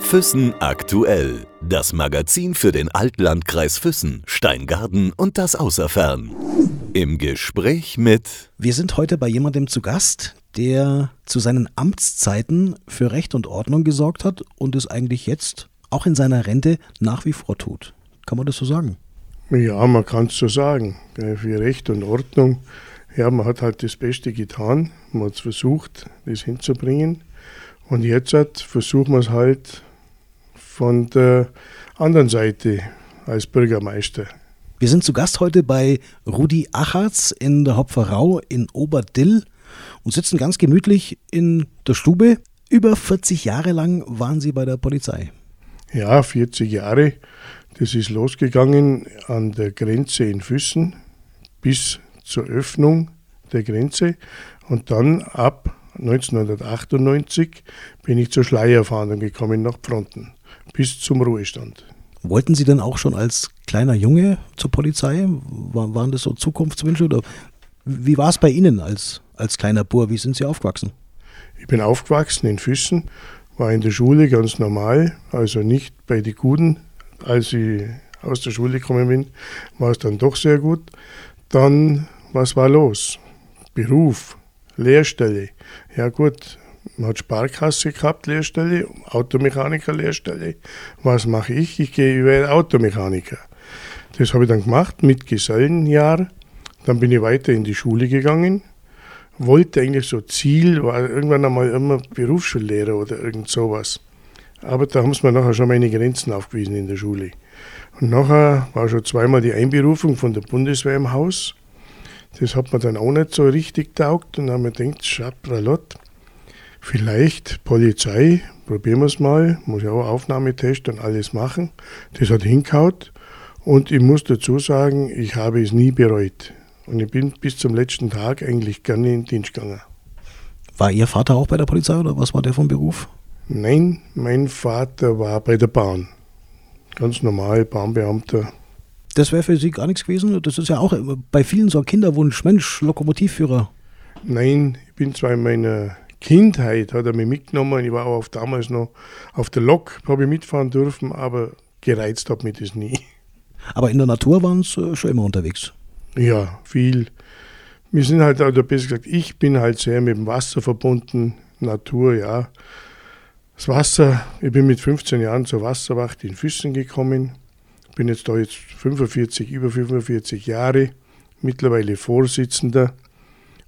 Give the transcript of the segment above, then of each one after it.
Füssen aktuell. Das Magazin für den Altlandkreis Füssen, Steingarten und das Außerfern. Im Gespräch mit. Wir sind heute bei jemandem zu Gast, der zu seinen Amtszeiten für Recht und Ordnung gesorgt hat und es eigentlich jetzt auch in seiner Rente nach wie vor tut. Kann man das so sagen? Ja, man kann es so sagen. Für Recht und Ordnung, ja, man hat halt das Beste getan. Man hat es versucht, das hinzubringen. Und jetzt halt versuchen wir es halt von der anderen Seite als Bürgermeister. Wir sind zu Gast heute bei Rudi Achatz in der Hopferau in Oberdill und sitzen ganz gemütlich in der Stube. Über 40 Jahre lang waren Sie bei der Polizei. Ja, 40 Jahre. Das ist losgegangen an der Grenze in Füssen bis zur Öffnung der Grenze und dann ab 1998 bin ich zur Schleierfahndung gekommen nach Fronten bis zum Ruhestand. Wollten Sie denn auch schon als kleiner Junge zur Polizei? waren das so Zukunftswünsche oder wie war es bei Ihnen als, als kleiner Bur? Wie sind Sie aufgewachsen? Ich bin aufgewachsen in Füssen, war in der Schule ganz normal, also nicht bei den Guten. Als ich aus der Schule gekommen bin, war es dann doch sehr gut. Dann, was war los? Beruf, Lehrstelle. Ja gut, man hat Sparkasse gehabt, Lehrstelle, Automechaniker, Lehrstelle. Was mache ich? Ich gehe über Automechaniker. Das habe ich dann gemacht mit Gesellenjahr. Dann bin ich weiter in die Schule gegangen. Wollte eigentlich so Ziel, war irgendwann einmal immer Berufsschullehrer oder irgend sowas. Aber da haben sie mir nachher schon meine Grenzen aufgewiesen in der Schule. Und nachher war schon zweimal die Einberufung von der Bundeswehr im Haus. Das hat mir dann auch nicht so richtig taugt und dann haben wir gedacht, Schapralott, vielleicht Polizei, probieren wir es mal, muss ja auch Aufnahmetest und alles machen. Das hat hinkaut und ich muss dazu sagen, ich habe es nie bereut. Und ich bin bis zum letzten Tag eigentlich gerne in den Dienst gegangen. War Ihr Vater auch bei der Polizei oder was war der vom Beruf? Nein, mein Vater war bei der Bahn. Ganz normal, Bahnbeamter. Das wäre für Sie gar nichts gewesen? Das ist ja auch bei vielen so ein Kinderwunsch, Mensch, Lokomotivführer. Nein, ich bin zwar in meiner Kindheit, hat er mich mitgenommen, ich war auch damals noch auf der Lok, habe ich mitfahren dürfen, aber gereizt hat mich das nie. Aber in der Natur waren Sie äh, schon immer unterwegs? Ja, viel. Wir sind halt, oder besser gesagt, ich bin halt sehr mit dem Wasser verbunden, Natur, ja. Das Wasser, ich bin mit 15 Jahren zur Wasserwacht in Füssen gekommen, bin jetzt da jetzt 45, über 45 Jahre, mittlerweile Vorsitzender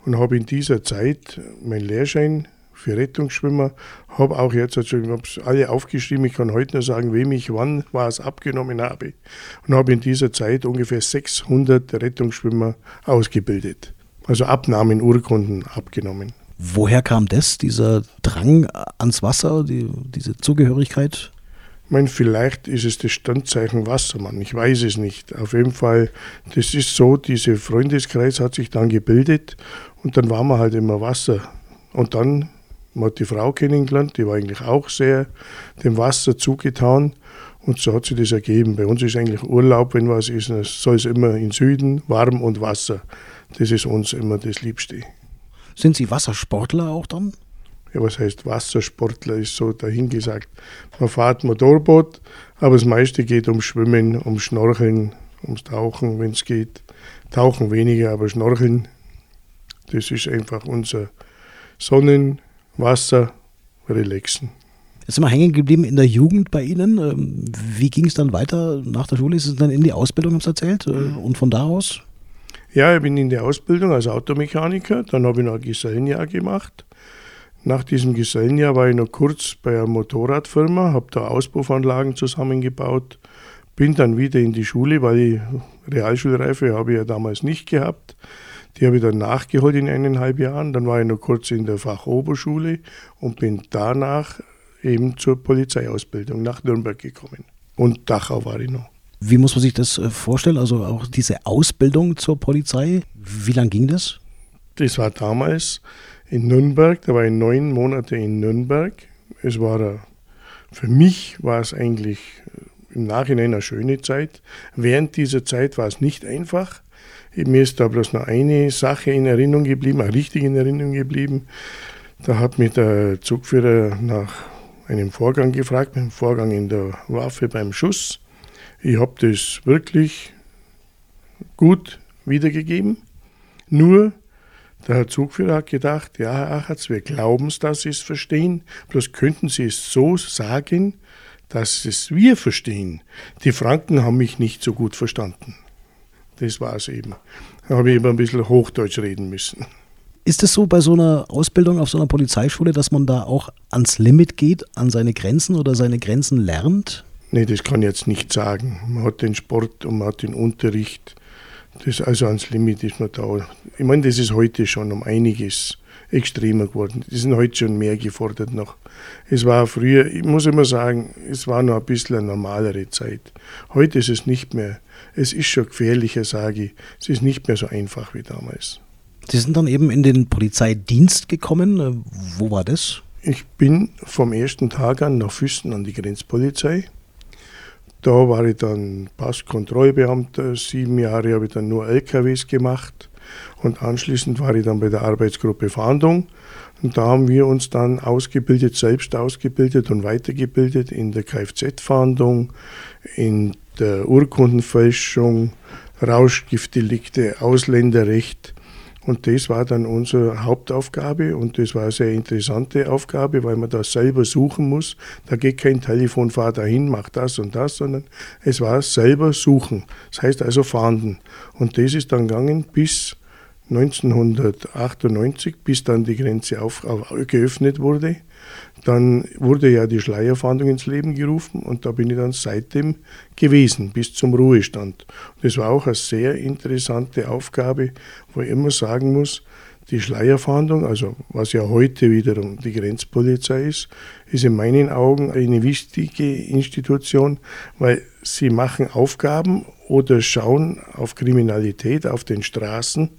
und habe in dieser Zeit meinen Lehrschein für Rettungsschwimmer, habe auch jetzt, also ich habe es alle aufgeschrieben, ich kann heute nur sagen, wem ich wann was abgenommen habe und habe in dieser Zeit ungefähr 600 Rettungsschwimmer ausgebildet, also Abnahmen, Urkunden abgenommen. Woher kam das, dieser Drang ans Wasser, die, diese Zugehörigkeit? Ich meine, vielleicht ist es das Standzeichen Wassermann, ich weiß es nicht. Auf jeden Fall, das ist so, dieser Freundeskreis hat sich dann gebildet und dann waren wir halt immer Wasser. Und dann man hat die Frau kennengelernt, die war eigentlich auch sehr dem Wasser zugetan. Und so hat sich das ergeben. Bei uns ist eigentlich Urlaub, wenn was ist, soll es immer in Süden, warm und Wasser. Das ist uns immer das Liebste. Sind Sie Wassersportler auch dann? Ja, was heißt Wassersportler, ist so dahingesagt. Man fährt Motorboot, aber das meiste geht um Schwimmen, um Schnorcheln, ums Tauchen, wenn es geht. Tauchen weniger, aber Schnorcheln, das ist einfach unser Sonnen, Wasser, Relaxen. Jetzt sind wir hängen geblieben in der Jugend bei Ihnen. Ähm, wie ging es dann weiter nach der Schule? Ist es dann in die Ausbildung, haben Sie erzählt? Äh, und von da aus? Ja, ich bin in der Ausbildung als Automechaniker. Dann habe ich noch ein Gesellenjahr gemacht. Nach diesem Gesellenjahr war ich noch kurz bei einer Motorradfirma, habe da Auspuffanlagen zusammengebaut, bin dann wieder in die Schule, weil ich Realschulreife habe ich ja damals nicht gehabt. Die habe ich dann nachgeholt in eineinhalb Jahren. Dann war ich noch kurz in der Fachoberschule und bin danach eben zur Polizeiausbildung nach Nürnberg gekommen. Und Dachau war ich noch. Wie muss man sich das äh, vorstellen? Also auch diese Ausbildung zur Polizei, wie lange ging das? Das war damals in Nürnberg, da war ich neun Monate in Nürnberg. Es war, für mich war es eigentlich äh, im Nachhinein eine schöne Zeit. Während dieser Zeit war es nicht einfach. Mir ist da bloß noch eine Sache in Erinnerung geblieben, auch richtig in Erinnerung geblieben. Da hat mich der Zugführer nach einem Vorgang gefragt, einem Vorgang in der Waffe beim Schuss. Ich habe das wirklich gut wiedergegeben. Nur der Herr Zugführer hat gedacht, ja, Herr Achatz, wir glauben es, dass Sie es verstehen, bloß könnten Sie es so sagen, dass es wir verstehen. Die Franken haben mich nicht so gut verstanden. Das war es eben. Da habe ich eben ein bisschen Hochdeutsch reden müssen. Ist es so bei so einer Ausbildung auf so einer Polizeischule, dass man da auch ans Limit geht, an seine Grenzen oder seine Grenzen lernt? Nee, das kann ich jetzt nicht sagen. Man hat den Sport und man hat den Unterricht. Das also ans Limit ist man da. Ich meine, das ist heute schon um einiges extremer geworden. Die sind heute schon mehr gefordert noch. Es war früher, ich muss immer sagen, es war noch ein bisschen eine normalere Zeit. Heute ist es nicht mehr, es ist schon gefährlicher, sage ich. Es ist nicht mehr so einfach wie damals. Sie sind dann eben in den Polizeidienst gekommen. Wo war das? Ich bin vom ersten Tag an nach Füssen an die Grenzpolizei. Da war ich dann Passkontrollbeamter. Sieben Jahre habe ich dann nur LKWs gemacht. Und anschließend war ich dann bei der Arbeitsgruppe Fahndung. Und da haben wir uns dann ausgebildet, selbst ausgebildet und weitergebildet in der Kfz-Fahndung, in der Urkundenfälschung, Rauschgiftdelikte, Ausländerrecht. Und das war dann unsere Hauptaufgabe und das war eine sehr interessante Aufgabe, weil man das selber suchen muss. Da geht kein Telefonfahrer dahin, macht das und das, sondern es war selber suchen. Das heißt also fahnden. Und das ist dann gegangen bis 1998, bis dann die Grenze auf, auf, geöffnet wurde. Dann wurde ja die Schleierfahndung ins Leben gerufen und da bin ich dann seitdem gewesen, bis zum Ruhestand. Das war auch eine sehr interessante Aufgabe, wo ich immer sagen muss, die Schleierfahndung, also was ja heute wiederum die Grenzpolizei ist, ist in meinen Augen eine wichtige Institution, weil sie machen Aufgaben oder schauen auf Kriminalität auf den Straßen,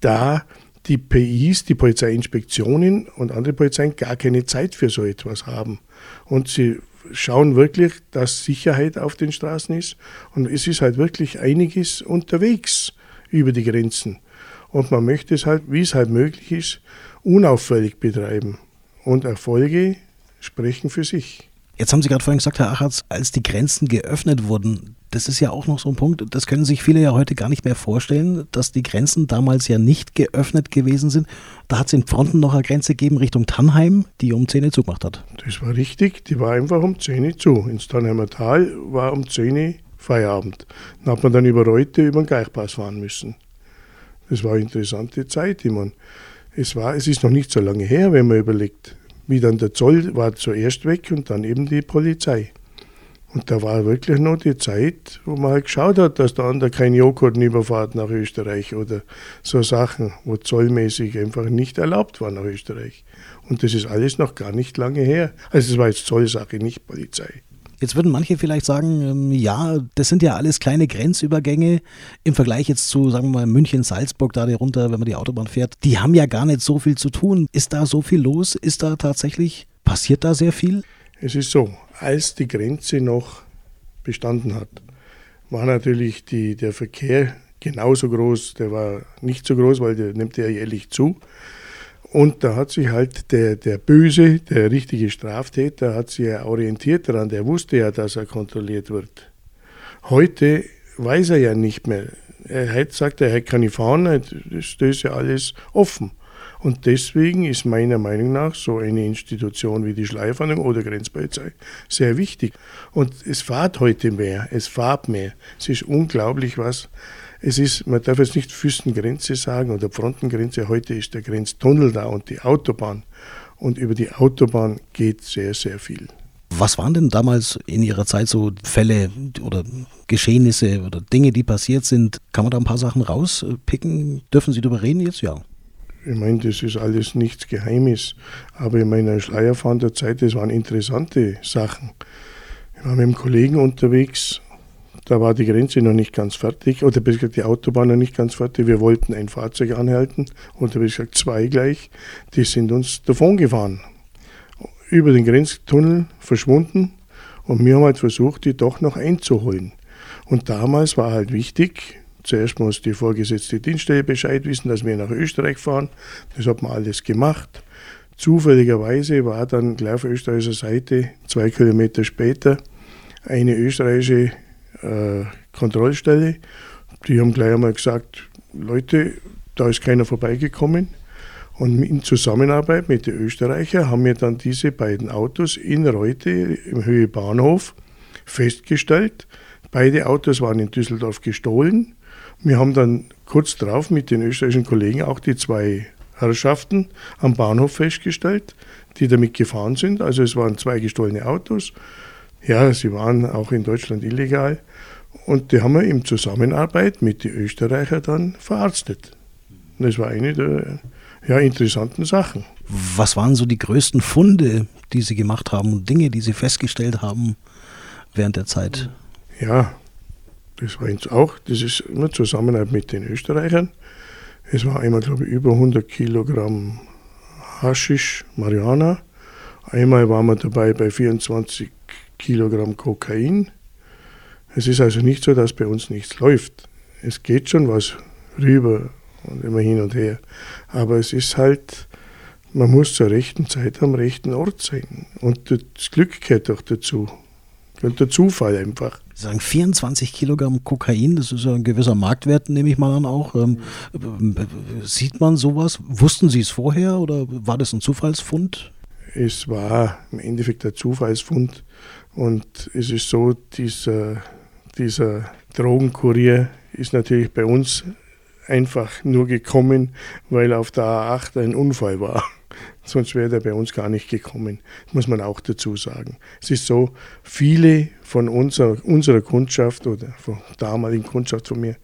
da die PIs, die Polizeiinspektionen und andere Polizeien gar keine Zeit für so etwas haben. Und sie schauen wirklich, dass Sicherheit auf den Straßen ist. Und es ist halt wirklich einiges unterwegs über die Grenzen. Und man möchte es halt, wie es halt möglich ist, unauffällig betreiben. Und Erfolge sprechen für sich. Jetzt haben Sie gerade vorhin gesagt, Herr Achatz, als die Grenzen geöffnet wurden, das ist ja auch noch so ein Punkt, das können sich viele ja heute gar nicht mehr vorstellen, dass die Grenzen damals ja nicht geöffnet gewesen sind. Da hat es in Fronten noch eine Grenze gegeben Richtung Tannheim, die um 10 Uhr zugemacht hat. Das war richtig, die war einfach um 10 Uhr zu. Ins Tannheimer Tal war um 10 Uhr Feierabend. Dann hat man dann über Reute über den Gleichpass fahren müssen. Das war eine interessante Zeit. Ich meine, es, war, es ist noch nicht so lange her, wenn man überlegt, wie dann der Zoll war zuerst weg und dann eben die Polizei. Und da war wirklich noch die Zeit, wo man halt geschaut hat, dass der andere kein Joghurt überfahrt nach Österreich oder so Sachen, wo zollmäßig einfach nicht erlaubt war nach Österreich. Und das ist alles noch gar nicht lange her. Also es war jetzt Zollsache, nicht Polizei. Jetzt würden manche vielleicht sagen, ähm, ja, das sind ja alles kleine Grenzübergänge im Vergleich jetzt zu, sagen wir mal, München, Salzburg, da runter, wenn man die Autobahn fährt. Die haben ja gar nicht so viel zu tun. Ist da so viel los? Ist da tatsächlich, passiert da sehr viel? Es ist so, als die Grenze noch bestanden hat, war natürlich die, der Verkehr genauso groß. Der war nicht so groß, weil der nimmt ja jährlich zu. Und da hat sich halt der, der Böse, der richtige Straftäter, hat sich ja orientiert daran. Der wusste ja, dass er kontrolliert wird. Heute weiß er ja nicht mehr. Er sagt, er hat keine Fahne, das ist ja alles offen. Und deswegen ist meiner Meinung nach so eine Institution wie die Schleifahndung oder Grenzpolizei sehr wichtig. Und es fahrt heute mehr, es fahrt mehr. Es ist unglaublich, was es ist, man darf jetzt nicht Füßengrenze sagen oder Frontengrenze, heute ist der Grenztunnel da und die Autobahn. Und über die Autobahn geht sehr, sehr viel. Was waren denn damals in Ihrer Zeit so Fälle oder Geschehnisse oder Dinge, die passiert sind? Kann man da ein paar Sachen rauspicken? Dürfen Sie darüber reden jetzt? Ja. Ich meine, das ist alles nichts Geheimes. Aber in meiner Schleierfahrender-Zeit, das waren interessante Sachen. Ich war mit einem Kollegen unterwegs, da war die Grenze noch nicht ganz fertig, oder besser gesagt die Autobahn noch nicht ganz fertig. Wir wollten ein Fahrzeug anhalten, oder besser gesagt zwei gleich. Die sind uns davon gefahren. Über den Grenztunnel verschwunden. Und wir haben halt versucht, die doch noch einzuholen. Und damals war halt wichtig, Zuerst muss die vorgesetzte Dienststelle Bescheid wissen, dass wir nach Österreich fahren. Das hat man alles gemacht. Zufälligerweise war dann gleich auf österreichischer Seite, zwei Kilometer später, eine österreichische äh, Kontrollstelle. Die haben gleich einmal gesagt, Leute, da ist keiner vorbeigekommen. Und in Zusammenarbeit mit den Österreichern haben wir dann diese beiden Autos in Reute im Höhe Bahnhof festgestellt. Beide Autos waren in Düsseldorf gestohlen. Wir haben dann kurz darauf mit den österreichischen Kollegen auch die zwei Herrschaften am Bahnhof festgestellt, die damit gefahren sind. Also es waren zwei gestohlene Autos. Ja, sie waren auch in Deutschland illegal. Und die haben wir in Zusammenarbeit mit den Österreichern dann verarztet. Das war eine der ja, interessanten Sachen. Was waren so die größten Funde, die Sie gemacht haben und Dinge, die Sie festgestellt haben während der Zeit? Ja, das war jetzt auch, das ist immer Zusammenarbeit mit den Österreichern. Es war einmal, glaube ich, über 100 Kilogramm Haschisch, Marihuana. Einmal waren wir dabei bei 24 Kilogramm Kokain. Es ist also nicht so, dass bei uns nichts läuft. Es geht schon was rüber und immer hin und her. Aber es ist halt, man muss zur rechten Zeit am rechten Ort sein. Und das Glück gehört auch dazu. Und der Zufall einfach. Sagen 24 Kilogramm Kokain, das ist ja ein gewisser Marktwert, nehme ich mal an auch. Ähm, sieht man sowas? Wussten Sie es vorher oder war das ein Zufallsfund? Es war im Endeffekt ein Zufallsfund und es ist so, dieser, dieser Drogenkurier ist natürlich bei uns einfach nur gekommen, weil auf der A8 ein Unfall war. Sonst wäre der bei uns gar nicht gekommen, muss man auch dazu sagen. Es ist so, viele von unserer, unserer Kundschaft oder von damaligen Kundschaft von mir,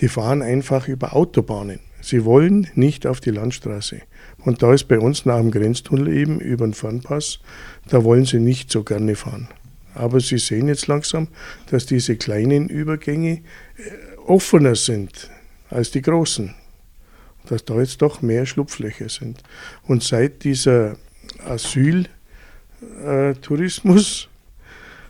die fahren einfach über Autobahnen. Sie wollen nicht auf die Landstraße. Und da ist bei uns nach dem Grenztunnel eben über den Fernpass, da wollen sie nicht so gerne fahren. Aber Sie sehen jetzt langsam, dass diese kleinen Übergänge äh, offener sind als die großen dass da jetzt doch mehr Schlupflöcher sind. Und seit dieser Asyltourismus,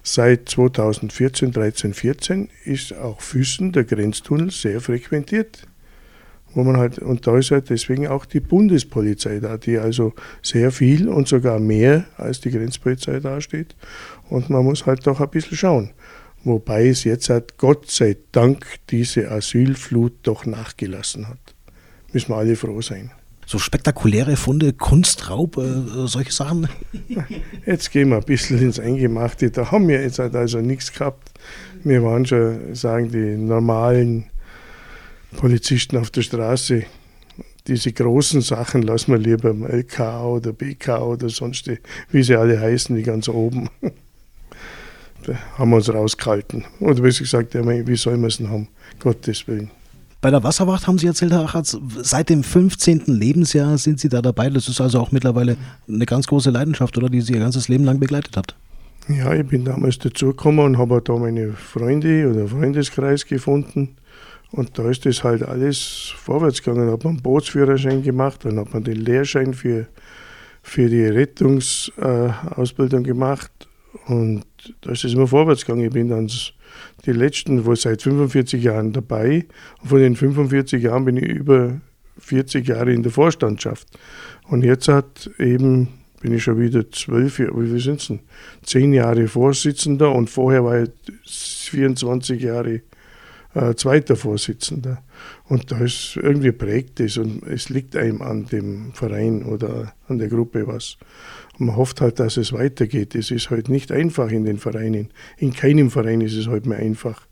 seit 2014, 13, 14, ist auch Füssen, der Grenztunnel, sehr frequentiert. Wo man halt, und da ist halt deswegen auch die Bundespolizei da, die also sehr viel und sogar mehr als die Grenzpolizei dasteht. Und man muss halt doch ein bisschen schauen. Wobei es jetzt halt Gott sei Dank diese Asylflut doch nachgelassen hat müssen wir alle froh sein. So spektakuläre Funde, Kunstraub, äh, solche Sachen? Jetzt gehen wir ein bisschen ins Eingemachte. Da haben wir jetzt halt also nichts gehabt. Wir waren schon, sagen die normalen Polizisten auf der Straße. Diese großen Sachen lassen wir lieber im LK oder BK oder sonst, die, wie sie alle heißen, die ganz oben. Da haben wir uns rausgehalten. Oder wie gesagt, wie soll man es denn haben? Gottes Willen. Bei der Wasserwacht haben Sie erzählt, Herr Achatz, seit dem 15. Lebensjahr sind Sie da dabei. Das ist also auch mittlerweile eine ganz große Leidenschaft, oder die Sie Ihr ganzes Leben lang begleitet hat. Ja, ich bin damals dazugekommen und habe da meine Freunde oder Freundeskreis gefunden. Und da ist das halt alles vorwärts gegangen. Da hat man einen Bootsführerschein gemacht, dann hat man den Lehrschein für, für die Rettungsausbildung äh, gemacht. Und da ist es immer vorwärts gegangen. Ich bin dann die letzten, wo seit 45 Jahren dabei. Und von den 45 Jahren bin ich über 40 Jahre in der Vorstandschaft. Und jetzt hat eben bin ich schon wieder zwölf Jahre, wie viel sind es denn? Zehn Jahre Vorsitzender und vorher war ich 24 Jahre äh, zweiter Vorsitzender. Und da ist irgendwie prägt es und es liegt einem an dem Verein oder an der Gruppe was. Man hofft halt, dass es weitergeht. Es ist halt nicht einfach in den Vereinen. In keinem Verein ist es halt mehr einfach.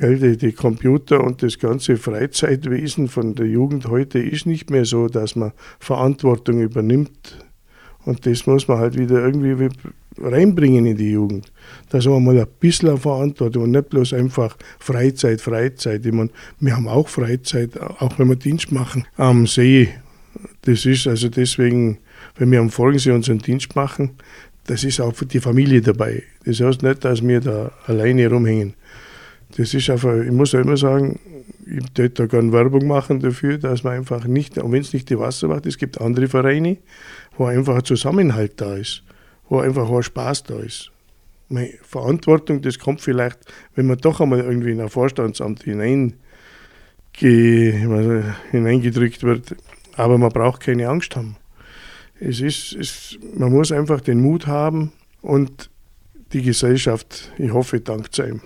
Die, Computer und das ganze Freizeitwesen von der Jugend heute ist nicht mehr so, dass man Verantwortung übernimmt. Und das muss man halt wieder irgendwie reinbringen in die Jugend. Dass man mal ein bisschen Verantwortung und nicht bloß einfach Freizeit, Freizeit. Ich meine, wir haben auch Freizeit, auch wenn wir Dienst machen am See. Das ist also deswegen wenn wir am Folgensee unseren Dienst machen, das ist auch für die Familie dabei. Das heißt nicht, dass wir da alleine rumhängen. Das ist einfach, ich muss ja immer sagen, ich würde da gerne Werbung machen dafür, dass man einfach nicht, und wenn es nicht die Wasserwacht ist, es gibt andere Vereine, wo einfach ein Zusammenhalt da ist, wo einfach auch Spaß da ist. Meine Verantwortung, das kommt vielleicht, wenn man doch einmal irgendwie in ein Vorstandsamt hinein hineingedrückt wird. Aber man braucht keine Angst haben. Es ist, es, man muss einfach den Mut haben und die Gesellschaft, ich hoffe, dankt einem.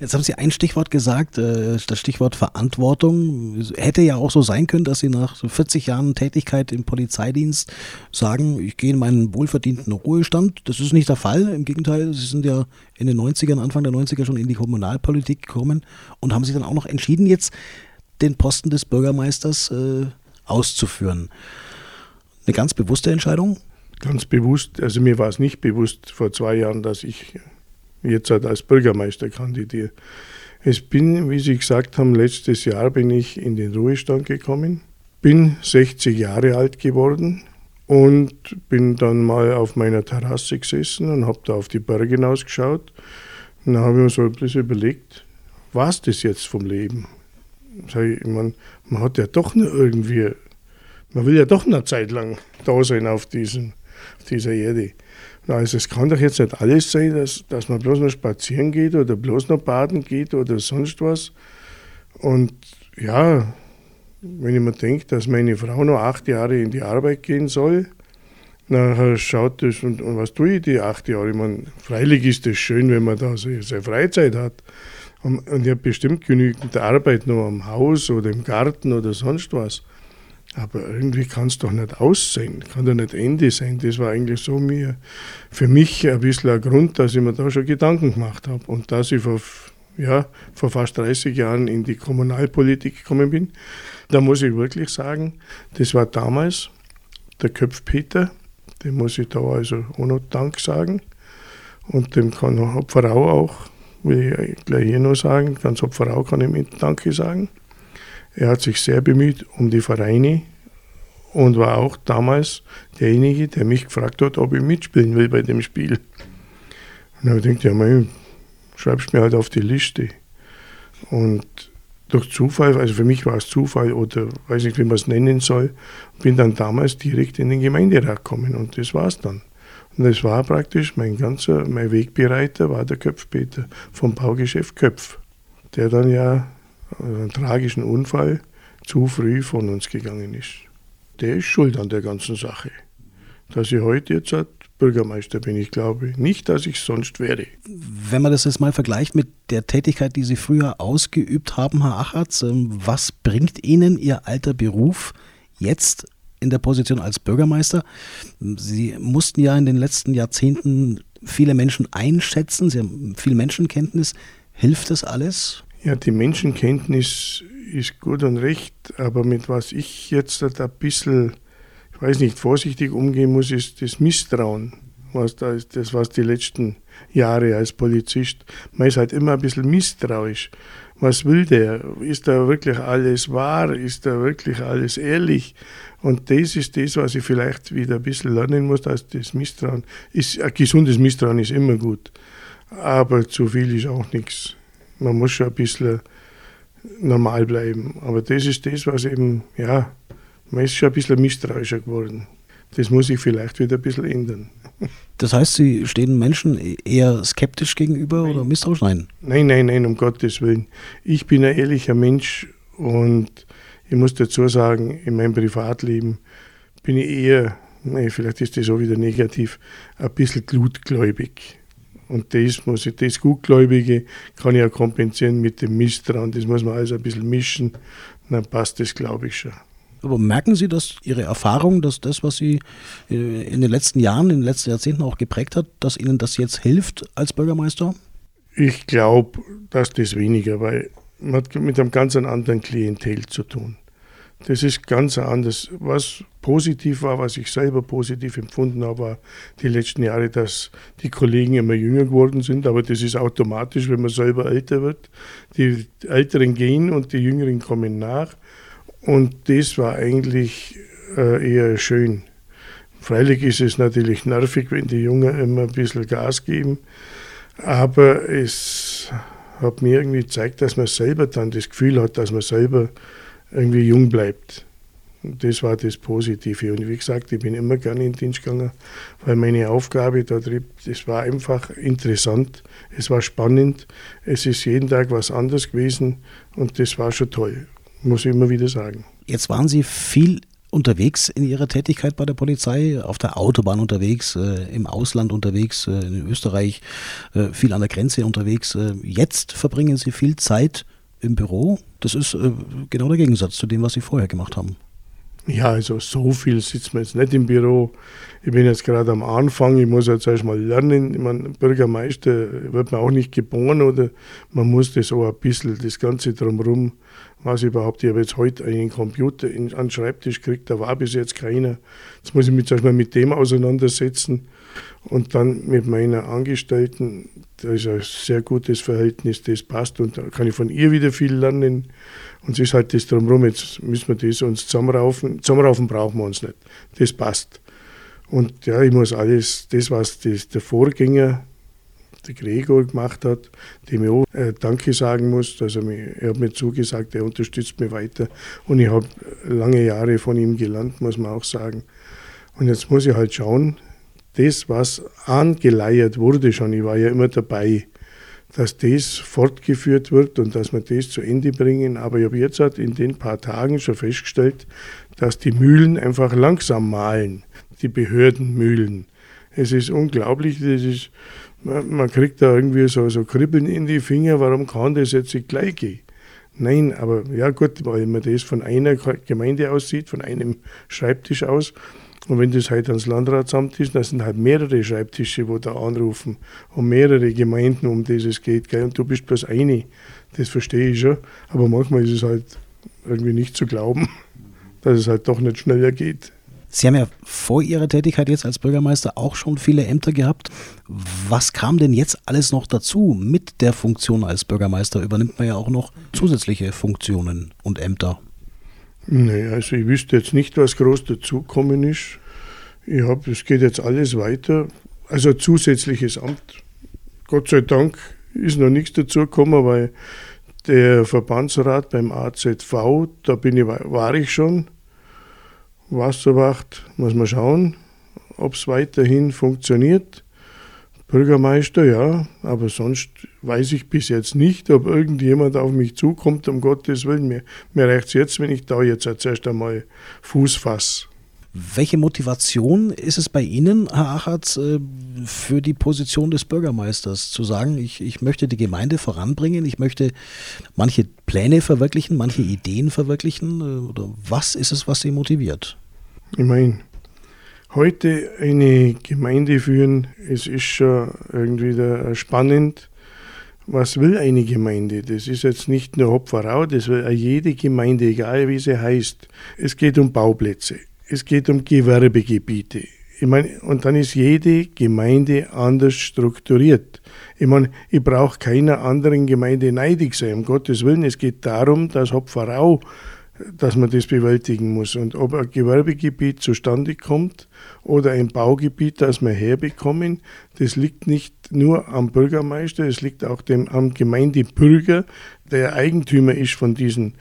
Jetzt haben Sie ein Stichwort gesagt, äh, das Stichwort Verantwortung. Hätte ja auch so sein können, dass Sie nach 40 Jahren Tätigkeit im Polizeidienst sagen, ich gehe in meinen wohlverdienten Ruhestand. Das ist nicht der Fall. Im Gegenteil, Sie sind ja in den 90ern, Anfang der 90er schon in die Kommunalpolitik gekommen und haben sich dann auch noch entschieden, jetzt den Posten des Bürgermeisters äh, auszuführen. Eine ganz bewusste Entscheidung? Ganz bewusst. Also mir war es nicht bewusst vor zwei Jahren, dass ich jetzt halt als Bürgermeister kandidiere. Es bin, wie Sie gesagt haben, letztes Jahr bin ich in den Ruhestand gekommen, bin 60 Jahre alt geworden und bin dann mal auf meiner Terrasse gesessen und habe da auf die Berge hinausgeschaut. Und dann habe ich mir so ein bisschen überlegt, was das jetzt vom Leben? Ich, man, man hat ja doch noch irgendwie, man will ja doch eine Zeit lang da sein auf, diesen, auf dieser Erde. Also es kann doch jetzt nicht alles sein, dass, dass man bloß noch spazieren geht oder bloß noch baden geht oder sonst was. Und ja, wenn ich mir denke, dass meine Frau noch acht Jahre in die Arbeit gehen soll, nachher schaut das und, und was tue ich die acht Jahre? Ich meine, freilich ist es schön, wenn man da seine Freizeit hat. Und, und ich habe bestimmt genügend Arbeit noch am Haus oder im Garten oder sonst was. Aber irgendwie kann es doch nicht aus sein, kann doch nicht Ende sein. Das war eigentlich so mir, für mich ein bisschen ein Grund, dass ich mir da schon Gedanken gemacht habe. Und dass ich vor, ja, vor fast 30 Jahren in die Kommunalpolitik gekommen bin, da muss ich wirklich sagen, das war damals der Köpfpeter, dem muss ich da also auch noch Dank sagen. Und dem kann Hopferau auch, will ich gleich hier noch sagen, ganz Hopferau kann ich mit Danke sagen. Er hat sich sehr bemüht um die Vereine und war auch damals derjenige, der mich gefragt hat, ob ich mitspielen will bei dem Spiel. Und dann habe ich gedacht, ja, mein, schreibst mir halt auf die Liste. Und durch Zufall, also für mich war es Zufall oder weiß nicht, wie man es nennen soll, bin dann damals direkt in den Gemeinderat gekommen und das war es dann. Und das war praktisch mein ganzer, mein Wegbereiter war der Köpfpeter vom Baugeschäft Köpf, der dann ja einen tragischen Unfall zu früh von uns gegangen ist. Der ist schuld an der ganzen Sache. Dass ich heute jetzt Bürgermeister bin, ich glaube nicht, dass ich sonst wäre. Wenn man das jetzt mal vergleicht mit der Tätigkeit, die Sie früher ausgeübt haben, Herr Achatz, ähm, was bringt Ihnen Ihr alter Beruf jetzt in der Position als Bürgermeister? Sie mussten ja in den letzten Jahrzehnten viele Menschen einschätzen, Sie haben viel Menschenkenntnis. Hilft das alles? Ja, die Menschenkenntnis ist gut und recht, aber mit was ich jetzt ein bisschen, ich weiß nicht, vorsichtig umgehen muss, ist das Misstrauen. Was da ist, das was die letzten Jahre als Polizist. Man ist halt immer ein bisschen misstrauisch. Was will der? Ist da wirklich alles wahr? Ist da wirklich alles ehrlich? Und das ist das, was ich vielleicht wieder ein bisschen lernen muss, dass das Misstrauen ist, ein gesundes Misstrauen ist immer gut. Aber zu viel ist auch nichts man muss schon ein bisschen normal bleiben. Aber das ist das, was eben, ja, man ist schon ein bisschen misstrauischer geworden. Das muss sich vielleicht wieder ein bisschen ändern. Das heißt, Sie stehen Menschen eher skeptisch gegenüber nein. oder misstrauisch? Nein. Nein, nein, nein, um Gottes Willen. Ich bin ein ehrlicher Mensch und ich muss dazu sagen, in meinem Privatleben bin ich eher, nee, vielleicht ist das auch wieder negativ, ein bisschen glutgläubig. Und das muss ich, das Gutgläubige kann ich auch kompensieren mit dem Misstrauen. Das muss man also ein bisschen mischen. Dann passt das, glaube ich, schon. Aber merken Sie, dass Ihre Erfahrung, dass das, was Sie äh, in den letzten Jahren, in den letzten Jahrzehnten auch geprägt hat, dass Ihnen das jetzt hilft als Bürgermeister? Ich glaube, dass das weniger, weil man hat mit einem ganz anderen Klientel zu tun. Das ist ganz anders. Was positiv war, was ich selber positiv empfunden habe, war die letzten Jahre, dass die Kollegen immer jünger geworden sind. Aber das ist automatisch, wenn man selber älter wird. Die Älteren gehen und die Jüngeren kommen nach. Und das war eigentlich äh, eher schön. Freilich ist es natürlich nervig, wenn die Jungen immer ein bisschen Gas geben. Aber es hat mir irgendwie gezeigt, dass man selber dann das Gefühl hat, dass man selber irgendwie jung bleibt. Das war das Positive. Und wie gesagt, ich bin immer gerne in den Dienst gegangen, weil meine Aufgabe da drin, das war einfach interessant, es war spannend, es ist jeden Tag was anderes gewesen und das war schon toll. muss ich immer wieder sagen. Jetzt waren Sie viel unterwegs in Ihrer Tätigkeit bei der Polizei, auf der Autobahn unterwegs, äh, im Ausland unterwegs, äh, in Österreich, äh, viel an der Grenze unterwegs. Äh, jetzt verbringen Sie viel Zeit im Büro. Das ist äh, genau der Gegensatz zu dem, was Sie vorher gemacht haben. Ja, also so viel sitzt man jetzt nicht im Büro. Ich bin jetzt gerade am Anfang, ich muss jetzt erst mal lernen. Ich meine, Bürgermeister wird man auch nicht geboren oder man muss das auch ein bisschen, das Ganze drumherum, was überhaupt. Ich habe jetzt heute einen Computer an den Schreibtisch gekriegt, da war bis jetzt keiner. Jetzt muss ich mich zuerst mal mit dem auseinandersetzen und dann mit meiner Angestellten. Da ist ein sehr gutes Verhältnis, das passt und da kann ich von ihr wieder viel lernen. Und es ist halt das drumherum, jetzt müssen wir das uns zusammenraufen. Zusammenraufen brauchen wir uns nicht. Das passt. Und ja, ich muss alles, das, was das, der Vorgänger, der Gregor gemacht hat, dem ich auch äh, Danke sagen muss. Also er hat mir zugesagt, er unterstützt mich weiter. Und ich habe lange Jahre von ihm gelernt, muss man auch sagen. Und jetzt muss ich halt schauen, das, was angeleiert wurde schon, ich war ja immer dabei, dass das fortgeführt wird und dass wir das zu Ende bringen. Aber ich habe jetzt halt in den paar Tagen schon festgestellt, dass die Mühlen einfach langsam malen, die Behördenmühlen. Es ist unglaublich, das ist, man kriegt da irgendwie so, so Kribbeln in die Finger, warum kann das jetzt nicht gleich gehen? Nein, aber ja gut, weil man das von einer Gemeinde aussieht, von einem Schreibtisch aus. Und wenn das halt ans Landratsamt ist, dann sind halt mehrere Schreibtische, wo da anrufen und mehrere Gemeinden, um das es geht. Gell? Und du bist bloß eine. Das verstehe ich schon. Aber manchmal ist es halt irgendwie nicht zu glauben, dass es halt doch nicht schneller geht. Sie haben ja vor Ihrer Tätigkeit jetzt als Bürgermeister auch schon viele Ämter gehabt. Was kam denn jetzt alles noch dazu? Mit der Funktion als Bürgermeister übernimmt man ja auch noch zusätzliche Funktionen und Ämter. Nee, also ich wüsste jetzt nicht, was groß dazukommen ist. Ich habe, es geht jetzt alles weiter. Also zusätzliches Amt. Gott sei Dank ist noch nichts dazugekommen, weil der Verbandsrat beim AZV, da bin ich, war ich schon. Wasserwacht, muss man schauen, ob es weiterhin funktioniert. Bürgermeister, ja, aber sonst weiß ich bis jetzt nicht, ob irgendjemand auf mich zukommt, um Gottes Willen. Mir, mir reicht es jetzt, wenn ich da jetzt zuerst einmal Fuß fasse. Welche Motivation ist es bei Ihnen, Herr Achatz, äh, für die Position des Bürgermeisters zu sagen, ich, ich möchte die Gemeinde voranbringen, ich möchte manche Pläne verwirklichen, manche Ideen verwirklichen? Äh, oder was ist es, was Sie motiviert? Meine, heute eine Gemeinde führen, es ist schon irgendwie spannend. Was will eine Gemeinde? Das ist jetzt nicht nur Hopferau, das will jede Gemeinde, egal wie sie heißt. Es geht um Bauplätze, es geht um Gewerbegebiete. Ich meine, und dann ist jede Gemeinde anders strukturiert. Ich meine, ich brauche keiner anderen Gemeinde neidig sein, um Gottes Willen. Es geht darum, dass Hopferau dass man das bewältigen muss. Und ob ein Gewerbegebiet zustande kommt oder ein Baugebiet, das wir herbekommen, das liegt nicht nur am Bürgermeister, es liegt auch dem, am Gemeindebürger, der Eigentümer ist von diesen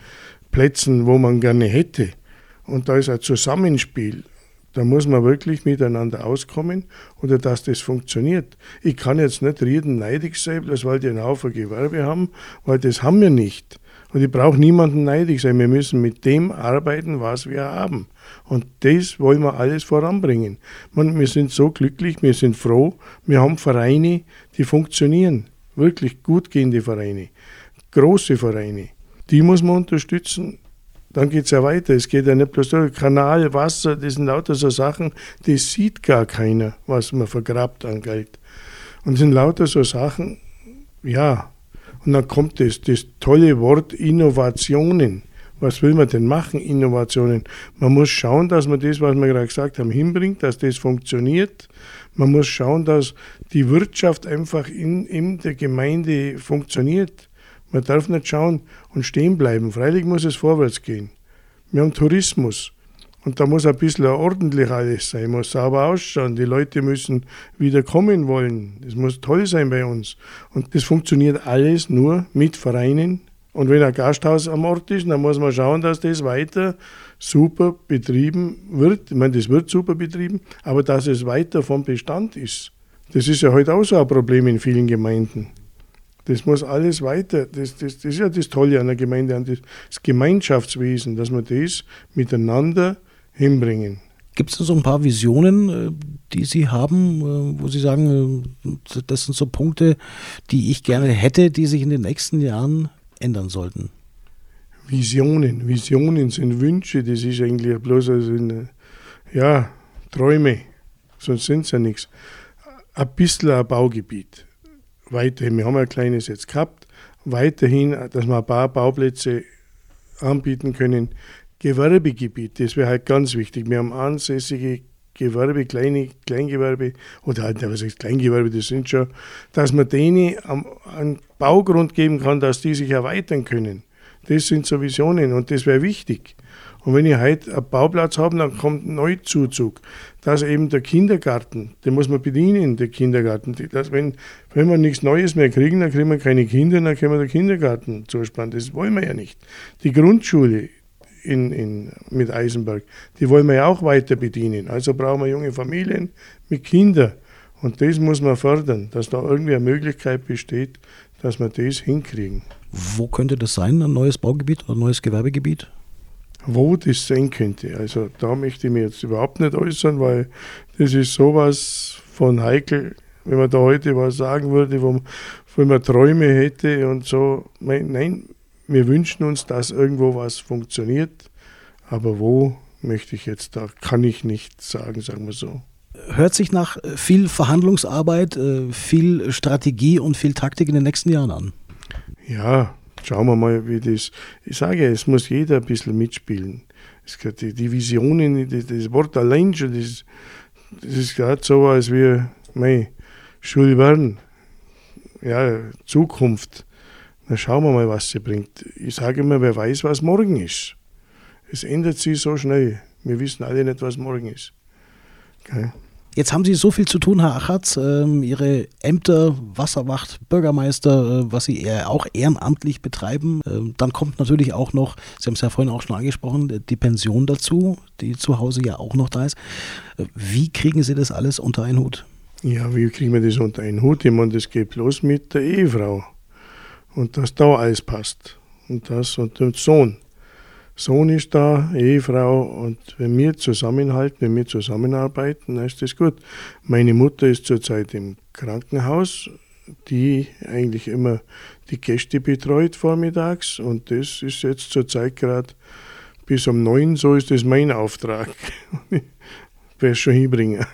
Plätzen, wo man gerne hätte. Und da ist ein Zusammenspiel. Da muss man wirklich miteinander auskommen oder dass das funktioniert. Ich kann jetzt nicht reden neidig sein, weil die einen Haufen Gewerbe haben, weil das haben wir nicht. Und ich brauche niemanden neidig sein. Wir müssen mit dem arbeiten, was wir haben. Und das wollen wir alles voranbringen. Man, wir sind so glücklich, wir sind froh. Wir haben Vereine, die funktionieren. Wirklich gut gehende Vereine. Große Vereine. Die muss man unterstützen. Dann geht es ja weiter. Es geht ja nicht bloß durch Kanal, Wasser, das sind lauter so Sachen, das sieht gar keiner, was man vergrabt an Geld. Und sind lauter so Sachen, ja, und dann kommt das, das tolle Wort Innovationen. Was will man denn machen, Innovationen? Man muss schauen, dass man das, was wir gerade gesagt haben, hinbringt, dass das funktioniert. Man muss schauen, dass die Wirtschaft einfach in, in der Gemeinde funktioniert. Man darf nicht schauen und stehen bleiben. Freilich muss es vorwärts gehen. Wir haben Tourismus. Und da muss ein bisschen ordentlich alles sein, muss sauber ausschauen. Die Leute müssen wieder kommen wollen. Das muss toll sein bei uns. Und das funktioniert alles nur mit Vereinen. Und wenn ein Gasthaus am Ort ist, dann muss man schauen, dass das weiter super betrieben wird. Ich meine, das wird super betrieben, aber dass es weiter vom Bestand ist. Das ist ja heute auch so ein Problem in vielen Gemeinden Das muss alles weiter. Das, das, das ist ja das Tolle an der Gemeinde, an das, Gemeinschaftswesen, dass wir das miteinander hinbringen. Gibt es so ein paar Visionen, äh, die Sie haben, äh, wo Sie sagen, äh, das sind so Punkte, die ich gerne hätte, die sich in den nächsten Jahren ändern sollten? Visionen. Visionen sind Wünsche, das ist eigentlich bloß also eine, ja, Träume, sonst sind es ja nichts. Ein bisschen ein Baugebiet. Weiterhin, wir haben ein kleines jetzt gehabt, weiterhin, dass wir ein paar Bauplätze anbieten können. Gewerbegebiet, das wäre halt ganz wichtig. Wir haben ansässige Gewerbe, kleine Kleingewerbe oder halt, was heißt Kleingewerbe, das sind schon, dass man denen einen Baugrund geben kann, dass die sich erweitern können. Das sind so Visionen und das wäre wichtig. Und wenn ich heute einen Bauplatz habe, dann kommt ein Neuzuzug. Dass eben der Kindergarten, den muss man bedienen, der Kindergarten. Dass wenn, wenn wir nichts Neues mehr kriegen, dann kriegen wir keine Kinder, dann können wir den Kindergarten zuspannen. Das wollen wir ja nicht. Die Grundschule in, in, mit Eisenberg, die wollen wir ja auch weiter bedienen. Also brauchen wir junge Familien mit Kindern. Und das muss man fördern, dass da irgendwie eine Möglichkeit besteht, dass wir das hinkriegen. Wo könnte das sein, ein neues Baugebiet oder ein neues Gewerbegebiet? Wo das sein könnte. Also da möchte ich mich jetzt überhaupt nicht äußern, weil das ist sowas von heikel, wenn man da heute was sagen würde, wo, wo man Träume hätte und so. Nein, wir wünschen uns, dass irgendwo was funktioniert, aber wo möchte ich jetzt, da kann ich nicht sagen, sagen wir so hört sich nach viel Verhandlungsarbeit, äh, viel Strategie und viel Taktik in den nächsten Jahren an. Ja, schauen wir mal, wie das. Ich sage, es muss jeder ein bisschen mitspielen. Die, die Visionen, das Wort allein schon, das, das ist gerade so, als wir, mei, Jules Verne, ja, Zukunft. Dann schauen wir mal, was sie bringt. Ich sage immer, wer weiß, was morgen ist. Es ändert sich so schnell. Wir wissen alle nicht, was morgen ist. Okay. Jetzt haben Sie so viel zu tun, Herr Achatz. Ähm, Ihre Ämter, Wasserwacht, Bürgermeister, äh, was Sie auch ehrenamtlich betreiben. Ähm, dann kommt natürlich auch noch, Sie haben es ja vorhin auch schon angesprochen, die Pension dazu, die zu Hause ja auch noch da ist. Äh, wie kriegen Sie das alles unter einen Hut? Ja, wie kriegen wir das unter einen Hut? Ich meine, das geht bloß mit der Ehefrau. Und dass da alles passt. Und das und dem Sohn. Sohn ist da, Ehefrau und wenn wir zusammenhalten, wenn wir zusammenarbeiten, dann ist das gut. Meine Mutter ist zurzeit im Krankenhaus, die eigentlich immer die Gäste betreut vormittags und das ist jetzt zurzeit gerade bis um neun, so ist das mein Auftrag. Wer schon hinbringen.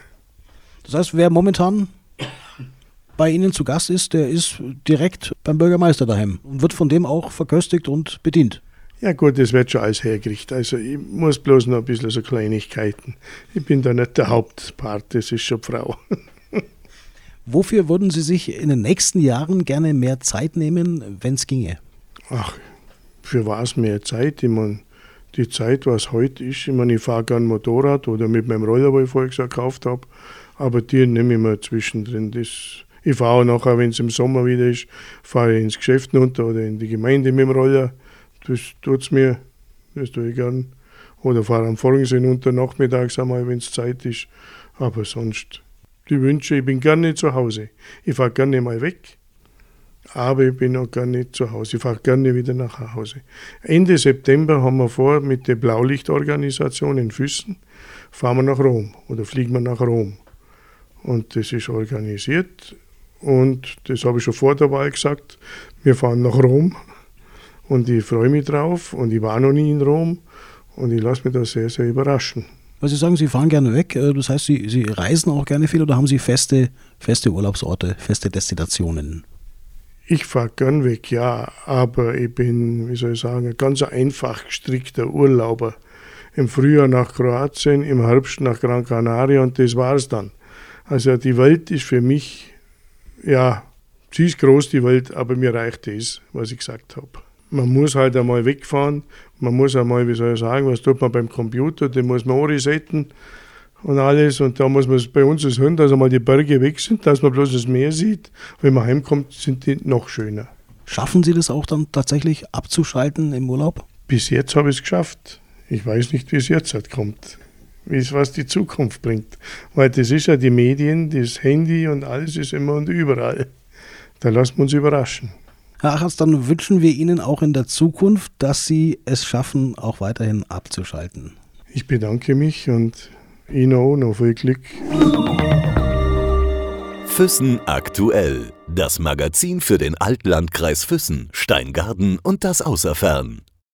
Das heißt, wer momentan bei Ihnen zu Gast ist, der ist direkt beim Bürgermeister daheim und wird von dem auch verköstigt und bedient. Ja gut, das wird schon alles hergerichtet. Also ich muss bloß noch ein bisschen so Kleinigkeiten. Ich bin da nicht der Hauptpart, das ist schon Frau. Wofür würden Sie sich in den nächsten Jahren gerne mehr Zeit nehmen, wenn es ginge? Ach, für was mehr Zeit? Ich meine, die Zeit, was heute ist, ich meine, ich fahre gerne Motorrad oder mit meinem Roller, wo ich vorher gekauft habe, aber die nehme ich mir zwischendrin. Das, ich fahre nachher, wenn es im Sommer wieder ist, fahre ins Geschäft runter oder in die Gemeinde mit dem Roller das tut es mir, das tue ich gern. Oder fahre am Folgensee unter nachmittags einmal, wenn es Zeit ist. Aber sonst, die Wünsche, ich bin gerne zu Hause. Ich fahre gerne mal weg, aber ich bin auch gerne zu Hause. Ich fahre gerne wieder nach Hause. Ende September haben wir vor, mit der Blaulichtorganisation in Füssen, fahren wir nach Rom oder fliegen wir nach Rom. Und das ist organisiert und das habe ich schon vor der Wahl gesagt. Wir fahren nach Rom und ich freue mich drauf und ich war noch nie in Rom und ich lasse mich da sehr, sehr überraschen. Weil Sie sagen, Sie fahren gerne weg, äh, das heißt, Sie, Sie reisen auch gerne viel oder haben Sie feste, feste Urlaubsorte, feste Destinationen? Ich fahre gern weg, ja, aber ich bin, wie soll ich sagen, ein ganz einfach gestrickter Urlauber. Im Frühjahr nach Kroatien, im Herbst nach Gran Canaria und das war's dann. Also die Welt ist für mich, ja, sie ist groß, die Welt, aber mir reicht das, was ich gesagt habe man muss halt einmal wegfahren. Man muss einmal, wie soll ich sagen, was tut man beim Computer? Den muss man auch resetten und alles. Und da muss man bei uns das hören, dass einmal die Berge weg sind, dass man bloß das Meer sieht. Wenn man heimkommt, sind die noch schöner. Schaffen Sie das auch dann tatsächlich abzuschalten im Urlaub? Bis jetzt habe ich es geschafft. Ich weiß nicht, wie es jetzt halt kommt. Wie es was die Zukunft bringt. Weil das ist ja die Medien, das Handy und alles ist immer und überall. Da lassen wir uns überraschen. Herr Achatz, dann wünschen wir Ihnen auch in der Zukunft, dass Sie es schaffen, auch weiterhin abzuschalten. Ich bedanke mich und Ihnen auch noch viel Glück. Füssen aktuell. Das Magazin für den Altlandkreis Füssen, Steingarten und das Außerfern.